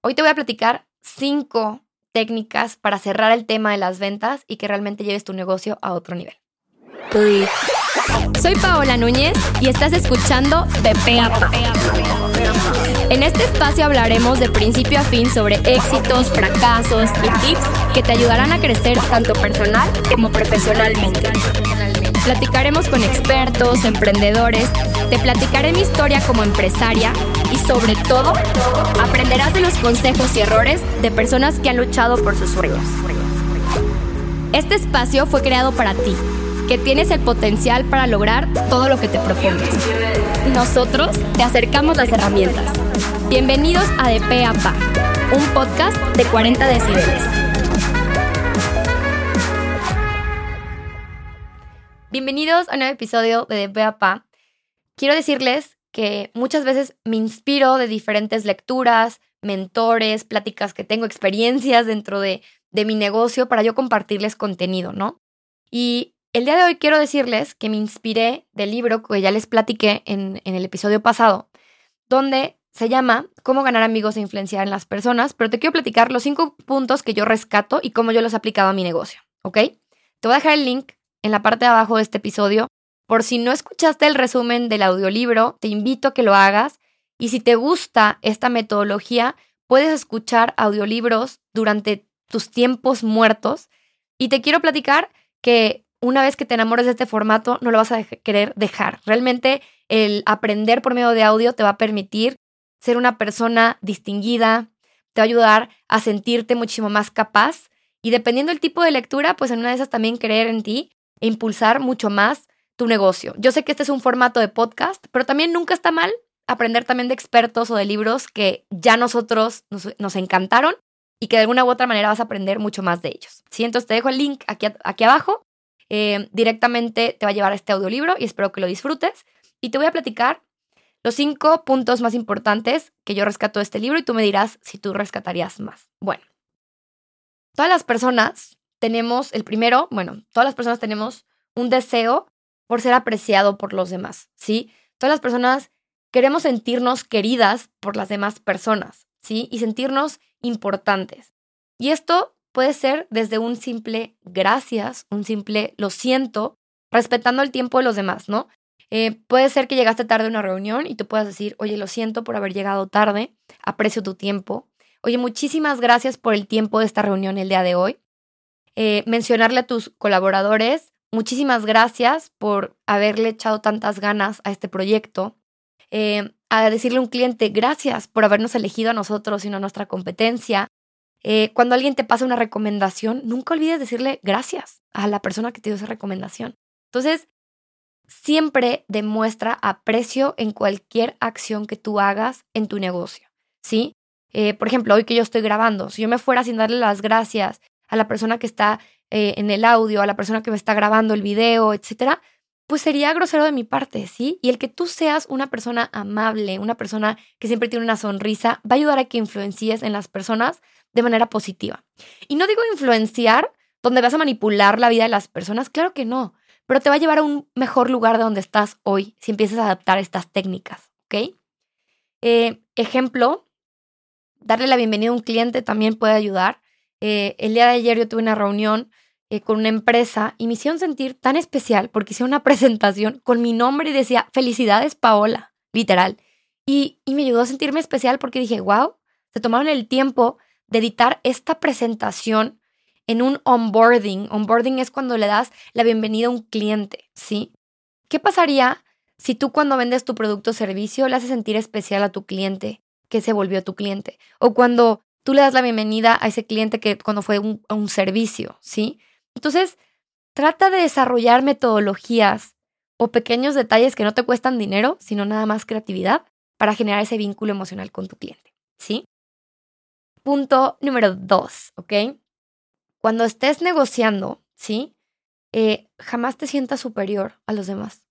Hoy te voy a platicar cinco técnicas para cerrar el tema de las ventas y que realmente lleves tu negocio a otro nivel. Soy Paola Núñez y estás escuchando De Pe En este espacio hablaremos de principio a fin sobre éxitos, fracasos y tips que te ayudarán a crecer tanto personal como profesionalmente. Platicaremos con expertos, emprendedores, te platicaré mi historia como empresaria y sobre todo aprenderás de los consejos y errores de personas que han luchado por sus sueños. Este espacio fue creado para ti, que tienes el potencial para lograr todo lo que te propongas. Nosotros te acercamos las herramientas. Bienvenidos a De Pa, un podcast de 40 decibeles. Bienvenidos a un nuevo episodio de De Pa. Quiero decirles que muchas veces me inspiro de diferentes lecturas, mentores, pláticas que tengo, experiencias dentro de, de mi negocio para yo compartirles contenido, ¿no? Y el día de hoy quiero decirles que me inspiré del libro que ya les platiqué en, en el episodio pasado, donde se llama Cómo ganar amigos e influenciar en las personas, pero te quiero platicar los cinco puntos que yo rescato y cómo yo los he aplicado a mi negocio, ¿ok? Te voy a dejar el link en la parte de abajo de este episodio. Por si no escuchaste el resumen del audiolibro, te invito a que lo hagas. Y si te gusta esta metodología, puedes escuchar audiolibros durante tus tiempos muertos. Y te quiero platicar que una vez que te enamores de este formato, no lo vas a querer dejar. Realmente el aprender por medio de audio te va a permitir ser una persona distinguida, te va a ayudar a sentirte muchísimo más capaz y dependiendo del tipo de lectura, pues en una de esas también creer en ti e impulsar mucho más tu negocio. Yo sé que este es un formato de podcast, pero también nunca está mal aprender también de expertos o de libros que ya nosotros nos, encantaron y que de alguna u otra manera vas a aprender mucho más de ellos. ¿Sí? Entonces te dejo el link aquí, aquí abajo. Eh, directamente te va a llevar a este audiolibro y espero que lo disfrutes. Y te voy a platicar los cinco puntos más importantes que yo rescato de este libro y tú me dirás si tú rescatarías más. Bueno, todas las personas tenemos el primero, bueno, todas las personas tenemos un deseo por ser apreciado por los demás, ¿sí? Todas las personas queremos sentirnos queridas por las demás personas, ¿sí? Y sentirnos importantes. Y esto puede ser desde un simple gracias, un simple lo siento, respetando el tiempo de los demás, ¿no? Eh, puede ser que llegaste tarde a una reunión y tú puedas decir, oye, lo siento por haber llegado tarde, aprecio tu tiempo. Oye, muchísimas gracias por el tiempo de esta reunión el día de hoy. Eh, mencionarle a tus colaboradores, muchísimas gracias por haberle echado tantas ganas a este proyecto. Eh, a decirle a un cliente, gracias por habernos elegido a nosotros y no a nuestra competencia. Eh, cuando alguien te pasa una recomendación, nunca olvides decirle gracias a la persona que te dio esa recomendación. Entonces, siempre demuestra aprecio en cualquier acción que tú hagas en tu negocio, ¿sí? por ejemplo, hoy que yo estoy grabando, si yo me fuera sin darle las gracias a la persona que está eh, en el audio, a la persona que me está grabando el video, etcétera, pues sería grosero de mi parte, ¿sí? Y el que tú seas una persona amable, una persona que siempre tiene una sonrisa, va a ayudar a que influencies en las personas de manera positiva. Y no digo influenciar donde vas a manipular la vida de las personas, claro que no, pero te va a llevar a un mejor lugar de donde estás hoy si empiezas a adaptar estas técnicas, ¿ok? Eh, ejemplo, darle la bienvenida a un cliente también puede ayudar. Eh, el día de ayer yo tuve una reunión eh, con una empresa y me hicieron sentir tan especial porque hice una presentación con mi nombre y decía, felicidades Paola, literal. Y, y me ayudó a sentirme especial porque dije, wow, se tomaron el tiempo de editar esta presentación en un onboarding. Onboarding es cuando le das la bienvenida a un cliente, ¿sí? ¿Qué pasaría si tú cuando vendes tu producto o servicio le haces sentir especial a tu cliente que se volvió tu cliente? O cuando tú le das la bienvenida a ese cliente que cuando fue un, un servicio, ¿sí? Entonces, trata de desarrollar metodologías o pequeños detalles que no te cuestan dinero, sino nada más creatividad para generar ese vínculo emocional con tu cliente, ¿sí? Punto número dos, ¿ok? Cuando estés negociando, ¿sí? Eh, jamás te sientas superior a los demás.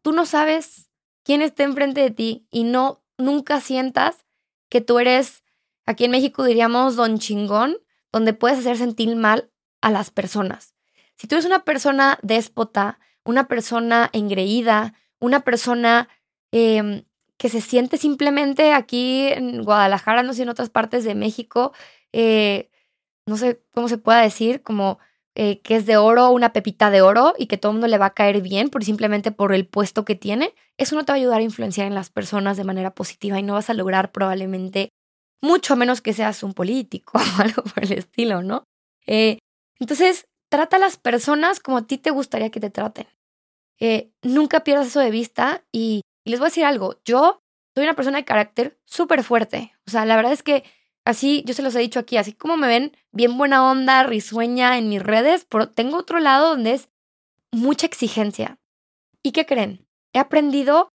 Tú no sabes quién está enfrente de ti y no, nunca sientas que tú eres Aquí en México diríamos don chingón, donde puedes hacer sentir mal a las personas. Si tú eres una persona déspota, una persona engreída, una persona em, que se siente simplemente aquí en Guadalajara, no sé, en otras partes de México, eh, no sé cómo se pueda decir, como eh, que es de oro, una pepita de oro y que todo el mundo le va a caer bien por simplemente por el puesto que tiene, eso no te va a ayudar a influenciar en las personas de manera positiva y no vas a lograr probablemente mucho menos que seas un político o algo por el estilo, ¿no? Eh, entonces, trata a las personas como a ti te gustaría que te traten. Eh, nunca pierdas eso de vista y, y les voy a decir algo, yo soy una persona de carácter súper fuerte, o sea, la verdad es que Así, yo se los he dicho aquí, así como me ven bien buena onda, risueña en mis redes, pero tengo otro lado donde es mucha exigencia. ¿Y qué creen? He aprendido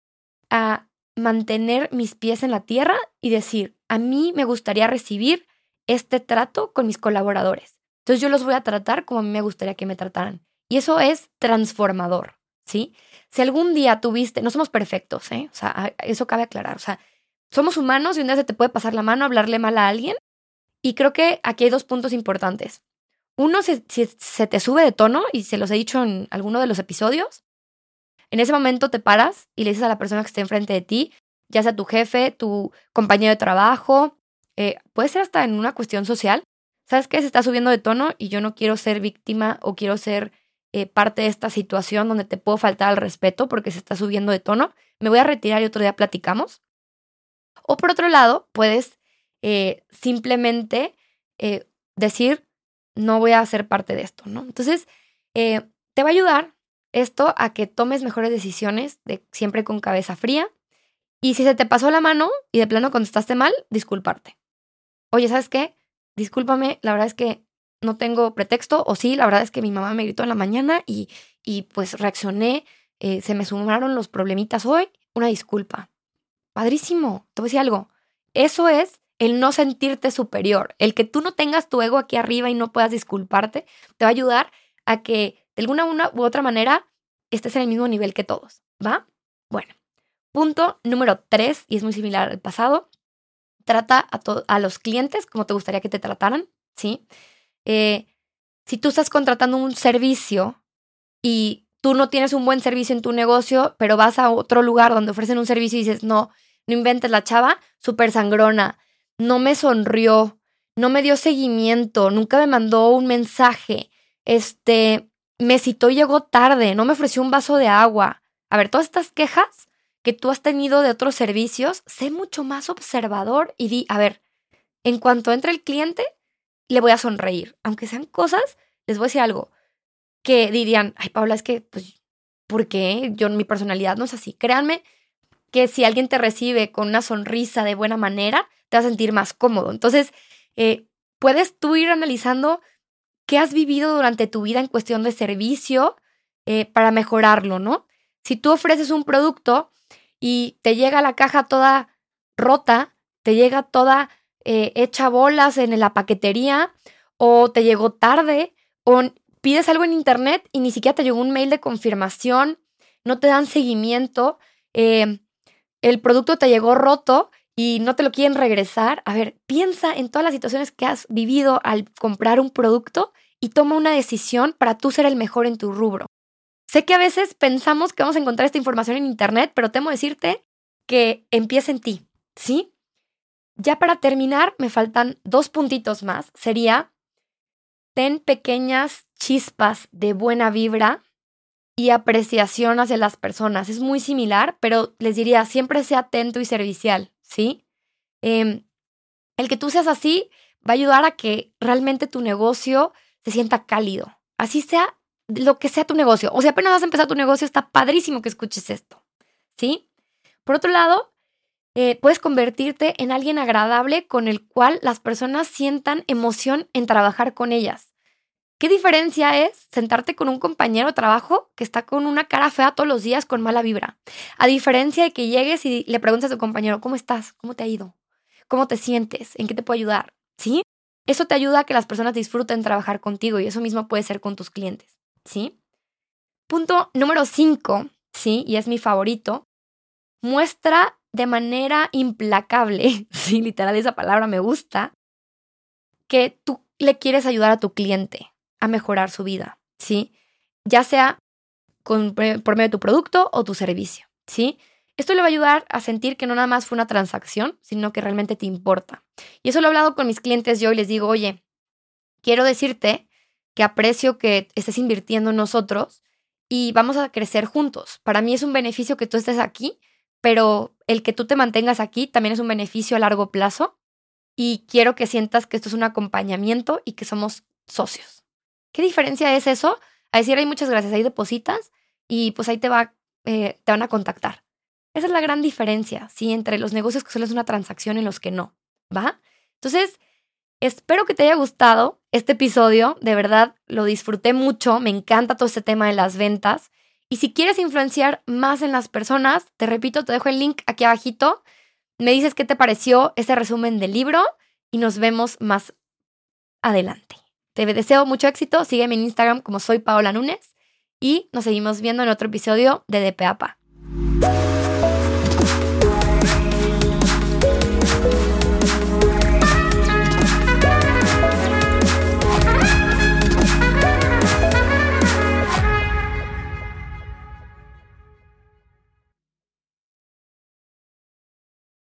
a mantener mis pies en la tierra y decir, a mí me gustaría recibir este trato con mis colaboradores. Entonces yo los voy a tratar como a mí me gustaría que me trataran. Y eso es transformador, ¿sí? Si algún día tuviste, no somos perfectos, ¿eh? O sea, eso cabe aclarar. O sea, somos humanos y un día se te puede pasar la mano, hablarle mal a alguien. Y creo que aquí hay dos puntos importantes. Uno, si, se te sube de tono, y se los he dicho en alguno de los episodios, en ese momento te paras y le dices a la persona que esté enfrente de ti, ya sea tu jefe, tu compañero de trabajo, eh, puede ser hasta en una cuestión social. ¿Sabes qué? Se está subiendo de tono y yo no quiero ser víctima o quiero ser eh, parte de esta situación donde te puedo faltar al respeto porque se está subiendo de tono. Me voy a retirar y otro día platicamos. O por otro lado, puedes eh, simplemente decir, no voy a ser parte de esto, ¿no? Entonces, te va a ayudar esto a que tomes mejores decisiones, de, siempre con cabeza fría. Y si se te pasó la mano y de plano contestaste mal, disculparte. Oye, ¿sabes qué? Discúlpame, la verdad es que no tengo pretexto, o sí, la verdad es que mi mamá me gritó en la mañana y, y pues reaccioné, se me sumaron los problemitas hoy, una disculpa. Padrísimo. Te voy a decir algo. Eso es el no sentirte superior. El que tú no tengas tu ego aquí arriba y no puedas disculparte, te va a ayudar a que de alguna una u otra manera estés en el mismo nivel que todos. ¿Va? Bueno. Punto número tres, y es muy similar al pasado. Trata a, a los clientes como te gustaría que te trataran. ¿Sí? Eh, si tú estás contratando un servicio y tú no tienes un buen servicio en tu negocio, pero vas a otro lugar donde ofrecen un servicio y dices, no, no inventes, la chava súper sangrona, no me sonrió, no me dio seguimiento, nunca me mandó un mensaje, este, me citó y llegó tarde, no me ofreció un vaso de agua. A ver, todas estas quejas que tú has tenido de otros servicios, sé mucho más observador y di, a ver, en cuanto entre el cliente, le voy a sonreír. Aunque sean cosas, les voy a decir algo, que dirían, ay, Paula, es que, pues, ¿por qué? Yo, mi personalidad no es así. Créanme que si alguien te recibe con una sonrisa de buena manera, te vas a sentir más cómodo. Entonces, eh, puedes tú ir analizando qué has vivido durante tu vida en cuestión de servicio eh, para mejorarlo, ¿no? Si tú ofreces un producto y te llega la caja toda rota, te llega toda eh, hecha bolas en la paquetería, o te llegó tarde, o pides algo en internet y ni siquiera te llegó un mail de confirmación, no te dan seguimiento, eh, el producto te llegó roto y no te lo quieren regresar, a ver, piensa en todas las situaciones que has vivido al comprar un producto y toma una decisión para tú ser el mejor en tu rubro. Sé que a veces pensamos que vamos a encontrar esta información en Internet, pero temo decirte que empieza en ti, ¿sí? Ya para terminar, me faltan dos puntitos más. Sería, ten pequeñas chispas de buena vibra y apreciación hacia las personas. Es muy similar, pero les diría, siempre sea atento y servicial, ¿sí? Em, el que tú seas así va a ayudar a que realmente tu negocio se sienta cálido. Así sea lo que sea tu negocio. O sea, apenas vas a empezar tu negocio, está padrísimo que escuches esto, ¿sí? Por otro lado, eh, puedes convertirte en alguien agradable con el cual las personas sientan emoción en trabajar con ellas. ¿Qué diferencia es sentarte con un compañero de trabajo que está con una cara fea todos los días con mala vibra? A diferencia de que llegues y le preguntas a tu compañero, ¿cómo estás? ¿Cómo te ha ido? ¿Cómo te sientes? ¿En qué te puedo ayudar? ¿Sí? Eso te ayuda a que las personas disfruten trabajar contigo y eso mismo puede ser con tus clientes. ¿Sí? Punto número 5, ¿sí? Y es mi favorito. Muestra de manera implacable, sí, literal esa palabra me gusta, que tú le quieres ayudar a tu cliente a mejorar su vida, ¿sí? Ya sea con, por medio de tu producto o tu servicio, ¿sí? Esto le va a ayudar a sentir que no nada más fue una transacción, sino que realmente te importa. Y eso lo he hablado con mis clientes yo y les digo, oye, quiero decirte que aprecio que estés invirtiendo en nosotros y vamos a crecer juntos. Para mí es un beneficio que tú estés aquí, pero el que tú te mantengas aquí también es un beneficio a largo plazo y quiero que sientas que esto es un acompañamiento y que somos socios. ¿Qué diferencia es eso? A decir, hay muchas gracias, ahí depositas y pues ahí te, va, eh, te van a contactar. Esa es la gran diferencia, ¿sí? Entre los negocios que solo es una transacción y los que no, ¿va? Entonces, espero que te haya gustado este episodio. De verdad, lo disfruté mucho. Me encanta todo este tema de las ventas. Y si quieres influenciar más en las personas, te repito, te dejo el link aquí abajito me dices qué te pareció este resumen del libro y nos vemos más adelante. Te deseo mucho éxito, sígueme en Instagram como soy Paola Núñez y nos seguimos viendo en otro episodio de DPAPA.